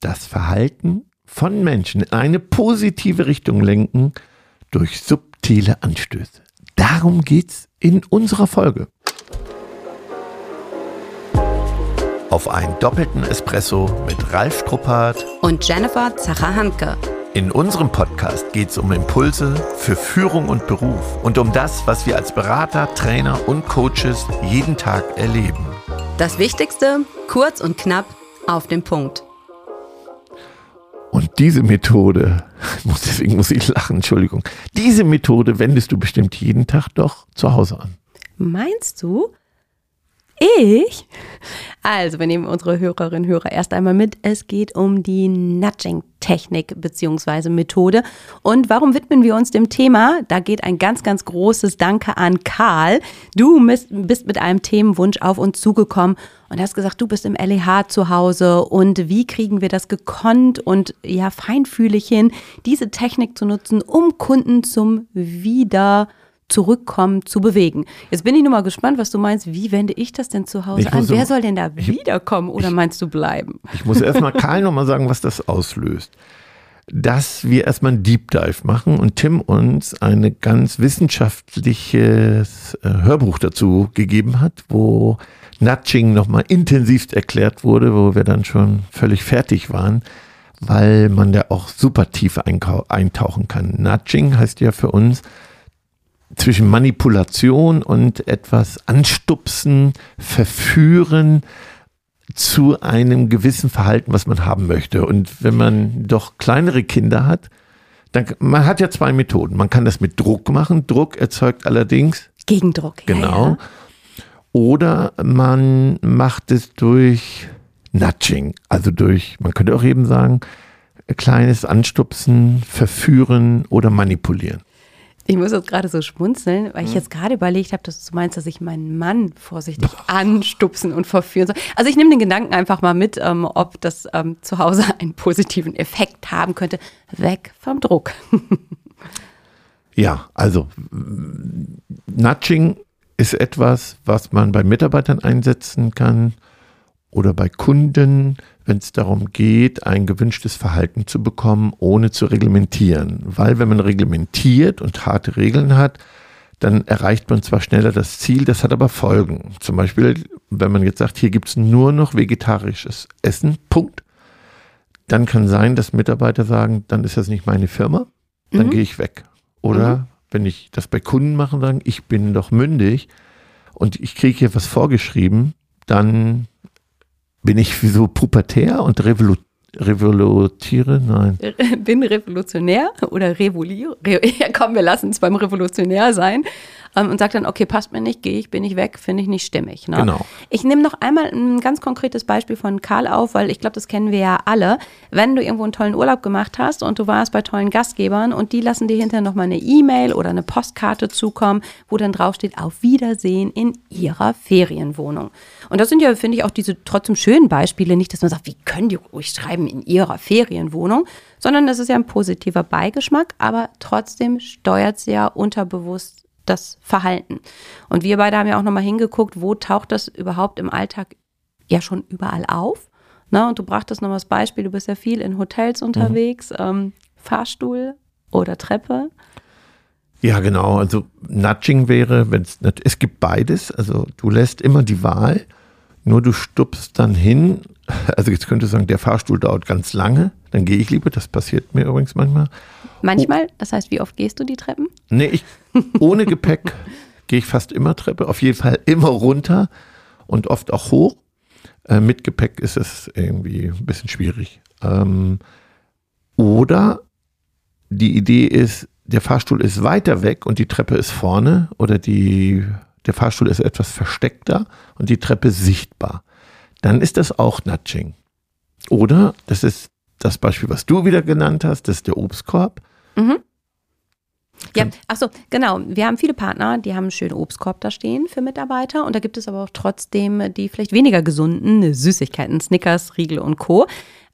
das Verhalten von Menschen in eine positive Richtung lenken durch subtile Anstöße. Darum geht's in unserer Folge. Auf einen doppelten Espresso mit Ralf Struppert und Jennifer Zacher-Hanke. In unserem Podcast geht es um Impulse für Führung und Beruf und um das, was wir als Berater, Trainer und Coaches jeden Tag erleben. Das Wichtigste, kurz und knapp, auf den Punkt. Und diese Methode, deswegen muss ich lachen, Entschuldigung, diese Methode wendest du bestimmt jeden Tag doch zu Hause an. Meinst du? Ich? Also, wir nehmen unsere Hörerinnen und Hörer erst einmal mit. Es geht um die Nudging-Technik bzw. Methode. Und warum widmen wir uns dem Thema? Da geht ein ganz, ganz großes Danke an Karl. Du bist mit einem Themenwunsch auf uns zugekommen und hast gesagt, du bist im LEH zu Hause und wie kriegen wir das gekonnt und ja feinfühlig hin, diese Technik zu nutzen, um Kunden zum Wieder zurückkommen, zu bewegen. Jetzt bin ich nur mal gespannt, was du meinst. Wie wende ich das denn zu Hause an? Wer soll denn da ich, wiederkommen oder ich, meinst du bleiben? Ich muss erstmal Karl nochmal sagen, was das auslöst. Dass wir erstmal einen Deep Dive machen und Tim uns ein ganz wissenschaftliches äh, Hörbuch dazu gegeben hat, wo Nudging nochmal intensivst erklärt wurde, wo wir dann schon völlig fertig waren, weil man da auch super tief eintauchen kann. Nudging heißt ja für uns, zwischen Manipulation und etwas anstupsen, verführen zu einem gewissen Verhalten, was man haben möchte. Und wenn man doch kleinere Kinder hat, dann, man hat ja zwei Methoden. Man kann das mit Druck machen. Druck erzeugt allerdings Gegendruck. Genau. Ja, ja. Oder man macht es durch Nudging, also durch, man könnte auch eben sagen, kleines Anstupsen, verführen oder manipulieren. Ich muss jetzt gerade so schmunzeln, weil ich hm. jetzt gerade überlegt habe, dass du meinst, dass ich meinen Mann vorsichtig anstupsen und verführen soll. Also ich nehme den Gedanken einfach mal mit, ähm, ob das ähm, zu Hause einen positiven Effekt haben könnte. Weg vom Druck. ja, also Nudging ist etwas, was man bei Mitarbeitern einsetzen kann oder bei Kunden, wenn es darum geht, ein gewünschtes Verhalten zu bekommen, ohne zu reglementieren. Weil wenn man reglementiert und harte Regeln hat, dann erreicht man zwar schneller das Ziel, das hat aber Folgen. Zum Beispiel, wenn man jetzt sagt, hier gibt es nur noch vegetarisches Essen, Punkt. Dann kann sein, dass Mitarbeiter sagen, dann ist das nicht meine Firma, dann mhm. gehe ich weg. Oder mhm. wenn ich das bei Kunden mache, sagen, ich bin doch mündig und ich kriege hier was vorgeschrieben, dann bin ich so pubertär und revolutionär? revolutiere? Nein. Bin revolutionär oder revoluiere. Ja, komm, wir lassen es beim Revolutionär sein ähm, und sagt dann, okay, passt mir nicht, gehe ich, bin ich weg, finde ich nicht stimmig. Ne? Genau. Ich nehme noch einmal ein ganz konkretes Beispiel von Karl auf, weil ich glaube, das kennen wir ja alle. Wenn du irgendwo einen tollen Urlaub gemacht hast und du warst bei tollen Gastgebern und die lassen dir hinterher nochmal eine E-Mail oder eine Postkarte zukommen, wo dann draufsteht, auf Wiedersehen in ihrer Ferienwohnung. Und das sind ja, finde ich, auch diese trotzdem schönen Beispiele, nicht, dass man sagt, wie können die ruhig schreiben in ihrer Ferienwohnung, sondern das ist ja ein positiver Beigeschmack, aber trotzdem steuert sie ja unterbewusst das Verhalten. Und wir beide haben ja auch nochmal hingeguckt, wo taucht das überhaupt im Alltag ja schon überall auf. Na, und du brachtest noch das Beispiel, du bist ja viel in Hotels unterwegs, mhm. ähm, Fahrstuhl oder Treppe. Ja, genau. Also Nudging wäre, wenn es es gibt beides. Also du lässt immer die Wahl, nur du stupst dann hin. Also jetzt könnte ich sagen, der Fahrstuhl dauert ganz lange, dann gehe ich lieber. Das passiert mir übrigens manchmal. Manchmal? Das heißt, wie oft gehst du die Treppen? Nee, ich, ohne Gepäck gehe ich fast immer Treppe. Auf jeden Fall immer runter und oft auch hoch. Äh, mit Gepäck ist es irgendwie ein bisschen schwierig. Ähm, oder die Idee ist, der Fahrstuhl ist weiter weg und die Treppe ist vorne oder die, der Fahrstuhl ist etwas versteckter und die Treppe sichtbar. Dann ist das auch Nudging. Oder, das ist das Beispiel, was du wieder genannt hast, das ist der Obstkorb. Mhm. Ja, achso, genau. Wir haben viele Partner, die haben einen schönen Obstkorb da stehen für Mitarbeiter und da gibt es aber auch trotzdem die vielleicht weniger gesunden Süßigkeiten, Snickers, Riegel und Co.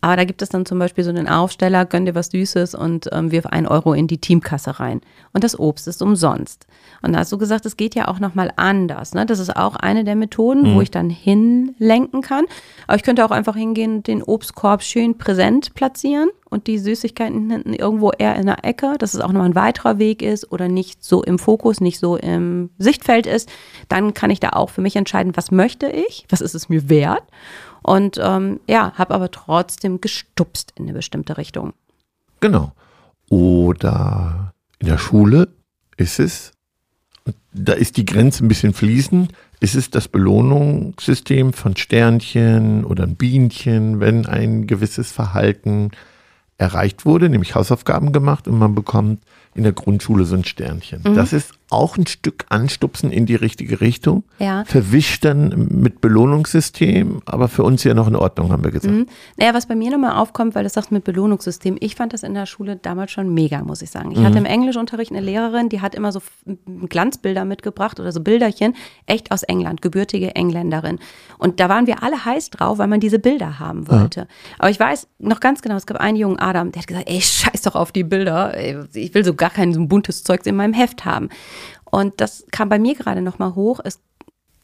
Aber da gibt es dann zum Beispiel so einen Aufsteller, gönn dir was Süßes und ähm, wirf ein Euro in die Teamkasse rein. Und das Obst ist umsonst. Und da hast du gesagt, es geht ja auch nochmal anders. Ne? Das ist auch eine der Methoden, mhm. wo ich dann hinlenken kann. Aber ich könnte auch einfach hingehen und den Obstkorb schön präsent platzieren und die Süßigkeiten hinten irgendwo eher in der Ecke, dass es auch nochmal ein weiterer Weg ist oder nicht so im Fokus, nicht so im Sichtfeld ist. Dann kann ich da auch für mich entscheiden, was möchte ich, was ist es mir wert. Und ähm, ja, habe aber trotzdem gestupst in eine bestimmte Richtung. Genau. Oder in der Schule ist es, da ist die Grenze ein bisschen fließend, ist es das Belohnungssystem von Sternchen oder ein Bienchen, wenn ein gewisses Verhalten erreicht wurde, nämlich Hausaufgaben gemacht und man bekommt in der Grundschule so ein Sternchen. Mhm. Das ist auch ein Stück anstupsen in die richtige Richtung. Ja. Verwischt dann mit Belohnungssystem, aber für uns ja noch in Ordnung, haben wir gesagt. Mhm. Naja, was bei mir nochmal aufkommt, weil du sagst mit Belohnungssystem, ich fand das in der Schule damals schon mega, muss ich sagen. Ich mhm. hatte im Englischunterricht eine Lehrerin, die hat immer so Glanzbilder mitgebracht oder so Bilderchen, echt aus England, gebürtige Engländerin. Und da waren wir alle heiß drauf, weil man diese Bilder haben wollte. Ja. Aber ich weiß noch ganz genau, es gab einen jungen Adam, der hat gesagt, ey, scheiß doch auf die Bilder, ich will so gar kein so buntes Zeugs in meinem Heft haben. Und das kam bei mir gerade nochmal hoch. Es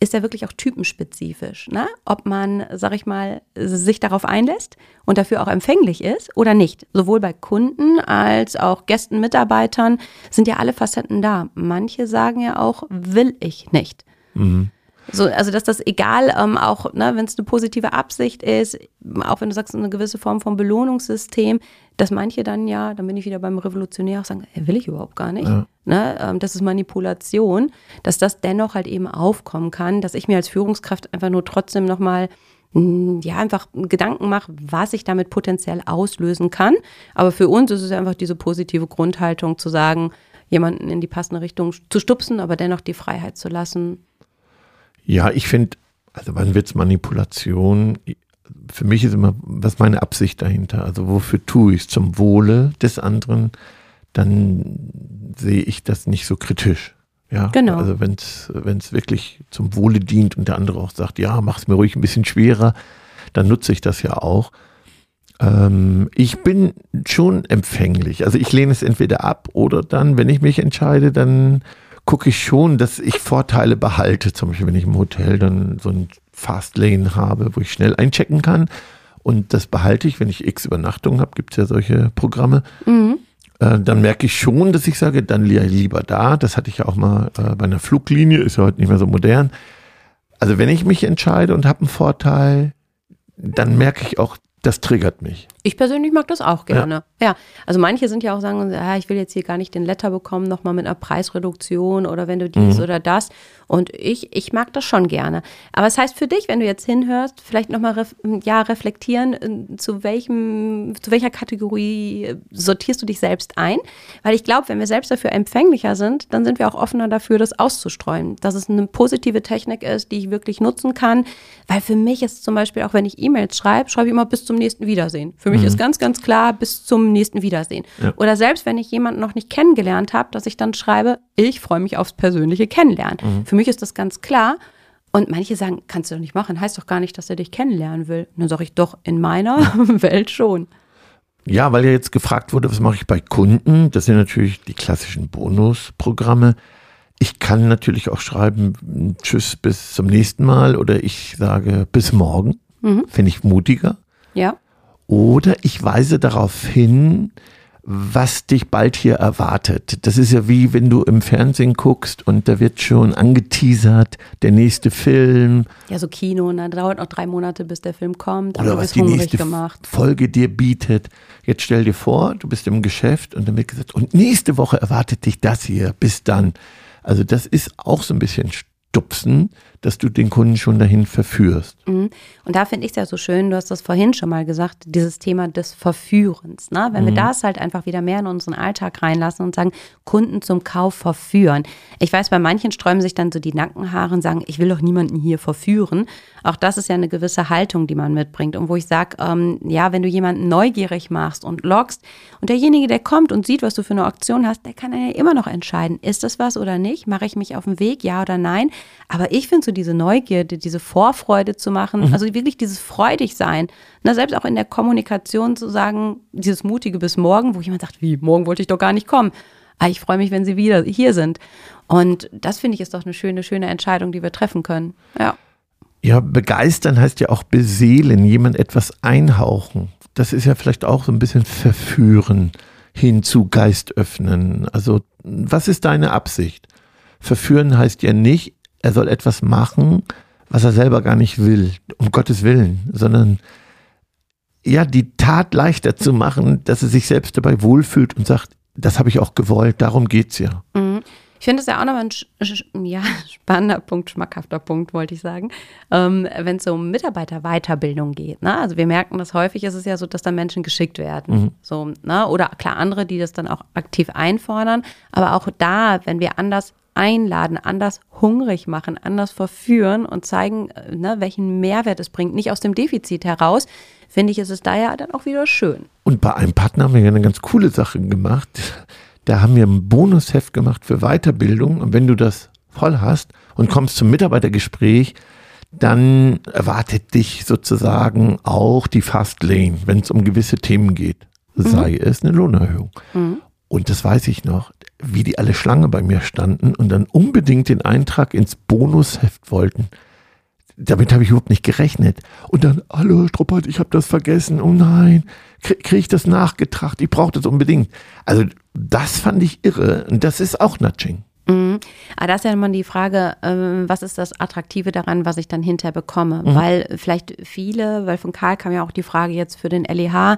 ist ja wirklich auch typenspezifisch, ne? ob man, sag ich mal, sich darauf einlässt und dafür auch empfänglich ist oder nicht. Sowohl bei Kunden als auch Gästen, Mitarbeitern sind ja alle Facetten da. Manche sagen ja auch, will ich nicht. Mhm. So, also dass das egal, ähm, auch ne, wenn es eine positive Absicht ist, auch wenn du sagst, eine gewisse Form von Belohnungssystem, dass manche dann ja, dann bin ich wieder beim Revolutionär auch sagen, will ich überhaupt gar nicht. Ja. Ne, ähm, das ist Manipulation, dass das dennoch halt eben aufkommen kann, dass ich mir als Führungskraft einfach nur trotzdem nochmal hm, ja, einfach Gedanken mache, was ich damit potenziell auslösen kann. Aber für uns ist es einfach diese positive Grundhaltung zu sagen, jemanden in die passende Richtung zu stupsen, aber dennoch die Freiheit zu lassen, ja, ich finde, also wann wird es Manipulation? Für mich ist immer, was ist meine Absicht dahinter? Also wofür tue ich es? Zum Wohle des anderen? Dann sehe ich das nicht so kritisch. Ja, genau. Also wenn es wirklich zum Wohle dient und der andere auch sagt, ja, mach es mir ruhig ein bisschen schwerer, dann nutze ich das ja auch. Ähm, ich bin schon empfänglich. Also ich lehne es entweder ab oder dann, wenn ich mich entscheide, dann gucke ich schon, dass ich Vorteile behalte. Zum Beispiel, wenn ich im Hotel dann so ein Fastlane habe, wo ich schnell einchecken kann. Und das behalte ich, wenn ich x Übernachtungen habe, gibt es ja solche Programme. Mhm. Äh, dann merke ich schon, dass ich sage, dann lieber da. Das hatte ich ja auch mal äh, bei einer Fluglinie, ist ja heute nicht mehr so modern. Also wenn ich mich entscheide und habe einen Vorteil, dann merke ich auch, das triggert mich. Ich persönlich mag das auch gerne. Ja, ja. also manche sind ja auch sagen, ja, ich will jetzt hier gar nicht den Letter bekommen, nochmal mit einer Preisreduktion oder wenn du dies mhm. oder das. Und ich, ich mag das schon gerne. Aber es das heißt für dich, wenn du jetzt hinhörst, vielleicht nochmal ref, ja, reflektieren, äh, zu welchem, zu welcher Kategorie sortierst du dich selbst ein? Weil ich glaube, wenn wir selbst dafür empfänglicher sind, dann sind wir auch offener dafür, das auszustreuen. Dass es eine positive Technik ist, die ich wirklich nutzen kann. Weil für mich ist zum Beispiel auch, wenn ich E-Mails schreibe, schreibe ich immer bis zum nächsten Wiedersehen. Für mich mhm. ist ganz, ganz klar bis zum nächsten Wiedersehen. Ja. Oder selbst wenn ich jemanden noch nicht kennengelernt habe, dass ich dann schreibe, ich freue mich aufs persönliche Kennenlernen. Mhm. Für mich ist das ganz klar. Und manche sagen, kannst du doch nicht machen, heißt doch gar nicht, dass er dich kennenlernen will. Und dann sage ich doch, in meiner Welt schon. Ja, weil ja jetzt gefragt wurde, was mache ich bei Kunden? Das sind natürlich die klassischen Bonusprogramme. Ich kann natürlich auch schreiben, tschüss, bis zum nächsten Mal oder ich sage bis morgen. Mhm. Finde ich mutiger. Ja. Oder ich weise darauf hin, was dich bald hier erwartet. Das ist ja wie wenn du im Fernsehen guckst und da wird schon angeteasert, der nächste Film. Ja, so Kino, und dann dauert noch drei Monate, bis der Film kommt. Oder was die nächste gemacht. Folge dir bietet. Jetzt stell dir vor, du bist im Geschäft und dann wird gesagt, und nächste Woche erwartet dich das hier. Bis dann. Also das ist auch so ein bisschen stupsen, dass du den Kunden schon dahin verführst. Mhm. Und da finde ich es ja so schön, du hast das vorhin schon mal gesagt, dieses Thema des Verführens. Ne? Wenn mhm. wir das halt einfach wieder mehr in unseren Alltag reinlassen und sagen, Kunden zum Kauf verführen. Ich weiß, bei manchen sträuben sich dann so die Nackenhaare und sagen, ich will doch niemanden hier verführen. Auch das ist ja eine gewisse Haltung, die man mitbringt. Und wo ich sage, ähm, ja, wenn du jemanden neugierig machst und lockst und derjenige, der kommt und sieht, was du für eine Aktion hast, der kann ja immer noch entscheiden, ist das was oder nicht? Mache ich mich auf den Weg, ja oder nein? Aber ich finde so so diese Neugierde, diese Vorfreude zu machen, mhm. also wirklich dieses freudig sein. Na, selbst auch in der Kommunikation zu sagen, dieses mutige bis morgen, wo jemand sagt, wie, morgen wollte ich doch gar nicht kommen. Ah, ich freue mich, wenn Sie wieder hier sind. Und das finde ich ist doch eine schöne, schöne Entscheidung, die wir treffen können. Ja. Ja, begeistern heißt ja auch beseelen, jemand etwas einhauchen. Das ist ja vielleicht auch so ein bisschen verführen hin zu Geist öffnen. Also, was ist deine Absicht? Verführen heißt ja nicht, er soll etwas machen, was er selber gar nicht will, um Gottes Willen, sondern ja, die Tat leichter zu machen, dass er sich selbst dabei wohlfühlt und sagt, das habe ich auch gewollt, darum geht's ja. Mhm. Ich finde es ja auch nochmal ein ja, spannender Punkt, schmackhafter Punkt, wollte ich sagen, ähm, wenn es um Mitarbeiterweiterbildung geht. Ne? Also wir merken, dass häufig ist es ja so, dass da Menschen geschickt werden. Mhm. So, ne? Oder klar, andere, die das dann auch aktiv einfordern. Aber auch da, wenn wir anders einladen, anders hungrig machen, anders verführen und zeigen, äh, ne, welchen Mehrwert es bringt, nicht aus dem Defizit heraus, finde ich, ist es da ja dann auch wieder schön. Und bei einem Partner haben wir ja eine ganz coole Sache gemacht. Da haben wir ein Bonusheft gemacht für Weiterbildung. Und wenn du das voll hast und kommst zum Mitarbeitergespräch, dann erwartet dich sozusagen auch die Fast Lane, wenn es um gewisse Themen geht. Sei mhm. es eine Lohnerhöhung. Mhm. Und das weiß ich noch, wie die alle Schlange bei mir standen und dann unbedingt den Eintrag ins Bonusheft wollten. Damit habe ich überhaupt nicht gerechnet. Und dann, hallo Struppert, ich habe das vergessen. Oh nein, kriege ich das nachgetracht? Ich brauche das unbedingt. Also das fand ich irre. Und das ist auch Nudging. Mhm. Aber da ist ja immer die Frage, ähm, was ist das Attraktive daran, was ich dann hinterher bekomme? Mhm. Weil vielleicht viele, weil von Karl kam ja auch die Frage jetzt für den LEH,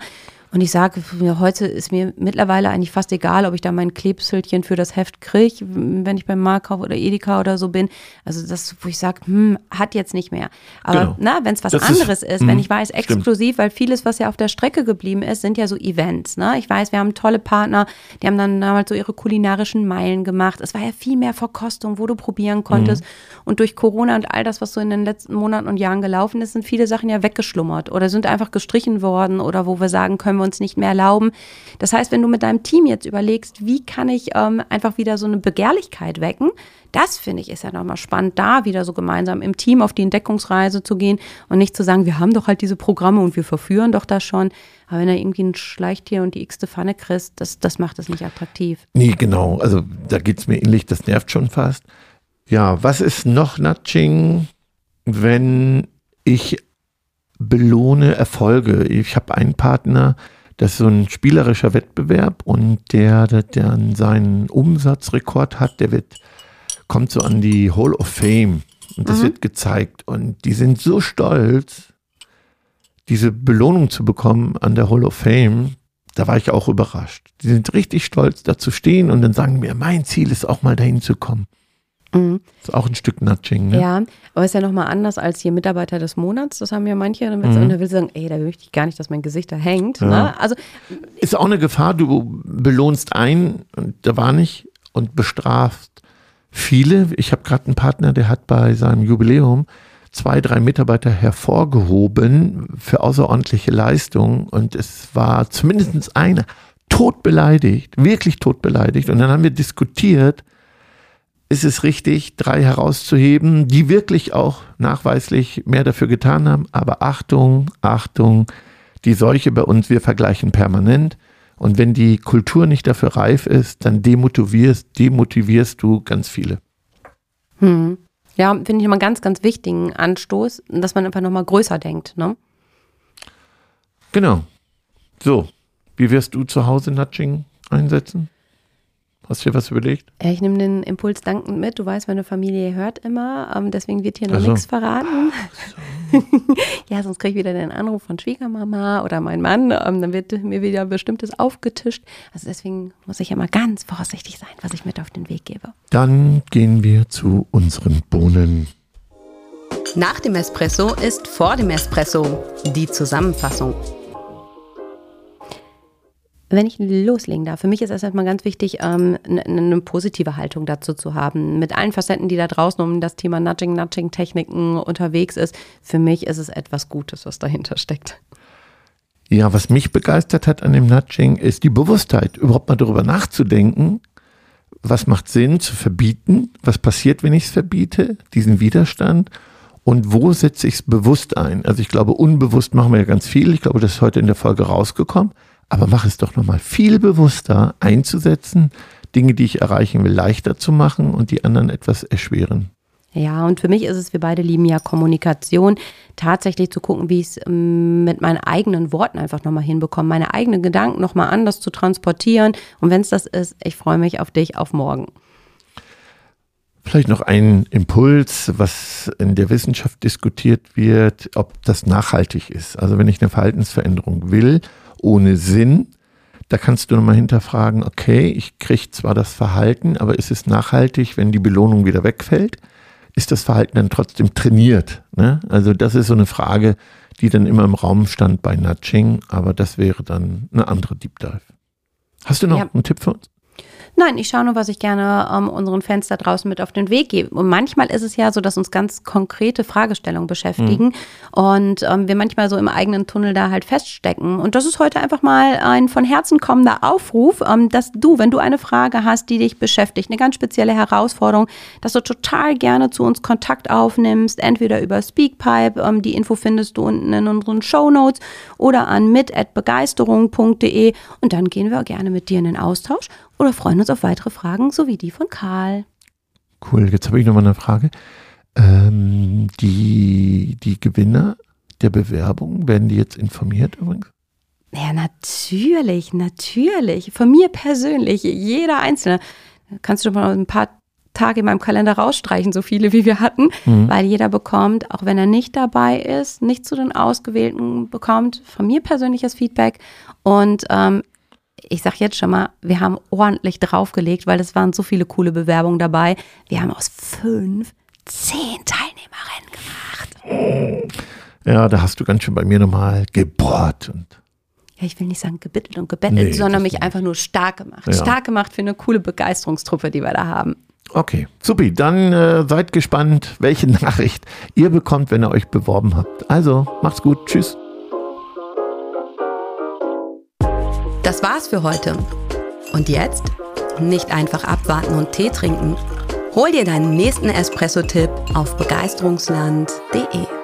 und ich sage, heute ist mir mittlerweile eigentlich fast egal, ob ich da mein Klebselchen für das Heft kriege, wenn ich beim Markauf oder Edeka oder so bin. Also das, wo ich sage, hm, hat jetzt nicht mehr. Aber genau. wenn es was das anderes ist, ist wenn hm, ich weiß, exklusiv, stimmt. weil vieles, was ja auf der Strecke geblieben ist, sind ja so Events. Ne? Ich weiß, wir haben tolle Partner, die haben dann damals so ihre kulinarischen Meilen gemacht. Es war ja viel mehr Verkostung, wo du probieren konntest. Mhm. Und durch Corona und all das, was so in den letzten Monaten und Jahren gelaufen ist, sind viele Sachen ja weggeschlummert oder sind einfach gestrichen worden oder wo wir sagen, können wir uns nicht mehr erlauben. Das heißt, wenn du mit deinem Team jetzt überlegst, wie kann ich ähm, einfach wieder so eine Begehrlichkeit wecken, das finde ich ist ja nochmal spannend, da wieder so gemeinsam im Team auf die Entdeckungsreise zu gehen und nicht zu sagen, wir haben doch halt diese Programme und wir verführen doch das schon. Aber wenn er irgendwie ein Schleichtier und die x-te Pfanne kriegst, das, das macht es nicht attraktiv. Nee, genau. Also da geht es mir ähnlich, das nervt schon fast. Ja, was ist noch Nudging, wenn ich belohne Erfolge? Ich habe einen Partner, das ist so ein spielerischer Wettbewerb und der, der dann seinen Umsatzrekord hat, der wird, kommt so an die Hall of Fame und das mhm. wird gezeigt und die sind so stolz, diese Belohnung zu bekommen an der Hall of Fame. Da war ich auch überrascht. Die sind richtig stolz, da zu stehen und dann sagen mir, mein Ziel ist auch mal dahin zu kommen. Mhm. Das ist auch ein Stück Nudging, ne? Ja, aber ist ja nochmal anders als hier Mitarbeiter des Monats. Das haben ja manche. Dann mhm. will sagen, ey, da möchte ich gar nicht, dass mein Gesicht da hängt. Ja. Ne? Also, ist auch eine Gefahr, du belohnst einen und da war nicht und bestrafst viele. Ich habe gerade einen Partner, der hat bei seinem Jubiläum zwei, drei Mitarbeiter hervorgehoben für außerordentliche Leistungen und es war zumindest einer tot beleidigt, wirklich tot beleidigt. Und dann haben wir diskutiert, ist es richtig, drei herauszuheben, die wirklich auch nachweislich mehr dafür getan haben. Aber Achtung, Achtung, die Seuche bei uns, wir vergleichen permanent. Und wenn die Kultur nicht dafür reif ist, dann demotivierst, demotivierst du ganz viele. Hm. Ja, finde ich immer einen ganz, ganz wichtigen Anstoß, dass man einfach nochmal größer denkt. Ne? Genau. So, wie wirst du zu Hause Nudging einsetzen? Hast du dir was überlegt? Ja, ich nehme den Impuls dankend mit. Du weißt, meine Familie hört immer, ähm, deswegen wird hier noch also. nichts verraten. So. ja, sonst kriege ich wieder den Anruf von Schwiegermama oder mein Mann. Ähm, dann wird mir wieder bestimmtes aufgetischt. Also deswegen muss ich immer ganz vorsichtig sein, was ich mit auf den Weg gebe. Dann gehen wir zu unseren Bohnen. Nach dem Espresso ist vor dem Espresso die Zusammenfassung wenn ich loslegen darf, für mich ist es erstmal ganz wichtig, ähm, eine, positive Haltung dazu zu haben. Mit allen Facetten, die da draußen um das Thema Nudging, Nudging-Techniken unterwegs ist. Für mich ist es etwas Gutes, was dahinter steckt. Ja, was mich begeistert hat an dem Nudging, ist die Bewusstheit, überhaupt mal darüber nachzudenken, was macht Sinn zu verbieten? Was passiert, wenn ich es verbiete? Diesen Widerstand. Und wo setze ich es bewusst ein? Also ich glaube, unbewusst machen wir ja ganz viel. Ich glaube, das ist heute in der Folge rausgekommen. Aber mach es doch nochmal viel bewusster einzusetzen, Dinge, die ich erreichen will, leichter zu machen und die anderen etwas erschweren. Ja, und für mich ist es, wir beide lieben ja Kommunikation, tatsächlich zu gucken, wie ich es ähm, mit meinen eigenen Worten einfach nochmal hinbekomme, meine eigenen Gedanken nochmal anders zu transportieren. Und wenn es das ist, ich freue mich auf dich, auf morgen. Vielleicht noch ein Impuls, was in der Wissenschaft diskutiert wird, ob das nachhaltig ist. Also wenn ich eine Verhaltensveränderung will, ohne Sinn, da kannst du nochmal hinterfragen, okay, ich kriege zwar das Verhalten, aber ist es nachhaltig, wenn die Belohnung wieder wegfällt? ist das Verhalten dann trotzdem trainiert? Ne? Also das ist so eine Frage, die dann immer im Raum stand bei Nudging, aber das wäre dann eine andere Deep Dive. Hast du noch ja. einen Tipp für uns? Nein, ich schaue nur, was ich gerne ähm, unseren Fans da draußen mit auf den Weg gebe. Und manchmal ist es ja so, dass uns ganz konkrete Fragestellungen beschäftigen mhm. und ähm, wir manchmal so im eigenen Tunnel da halt feststecken. Und das ist heute einfach mal ein von Herzen kommender Aufruf, ähm, dass du, wenn du eine Frage hast, die dich beschäftigt, eine ganz spezielle Herausforderung, dass du total gerne zu uns Kontakt aufnimmst, entweder über Speakpipe, ähm, die Info findest du unten in unseren Show Notes oder an mit@begeisterung.de und dann gehen wir gerne mit dir in den Austausch oder freuen uns auf weitere Fragen, so wie die von Karl. Cool, jetzt habe ich noch mal eine Frage. Ähm, die, die Gewinner der Bewerbung, werden die jetzt informiert übrigens? Ja, natürlich, natürlich. Von mir persönlich, jeder Einzelne. Kannst du doch mal ein paar Tage in meinem Kalender rausstreichen, so viele wie wir hatten, mhm. weil jeder bekommt, auch wenn er nicht dabei ist, nicht zu den Ausgewählten bekommt, von mir persönliches Feedback. Und ähm, ich sag jetzt schon mal, wir haben ordentlich draufgelegt, weil es waren so viele coole Bewerbungen dabei. Wir haben aus fünf zehn Teilnehmerinnen gemacht. Ja, da hast du ganz schön bei mir nochmal gebohrt und ja, ich will nicht sagen gebittelt und gebettelt, nee, sondern mich einfach nur stark gemacht. Ja. Stark gemacht für eine coole Begeisterungstruppe, die wir da haben. Okay, supi. Dann äh, seid gespannt, welche Nachricht ihr bekommt, wenn ihr euch beworben habt. Also, macht's gut. Tschüss. Das war's für heute. Und jetzt? Nicht einfach abwarten und Tee trinken. Hol dir deinen nächsten Espresso-Tipp auf begeisterungsland.de.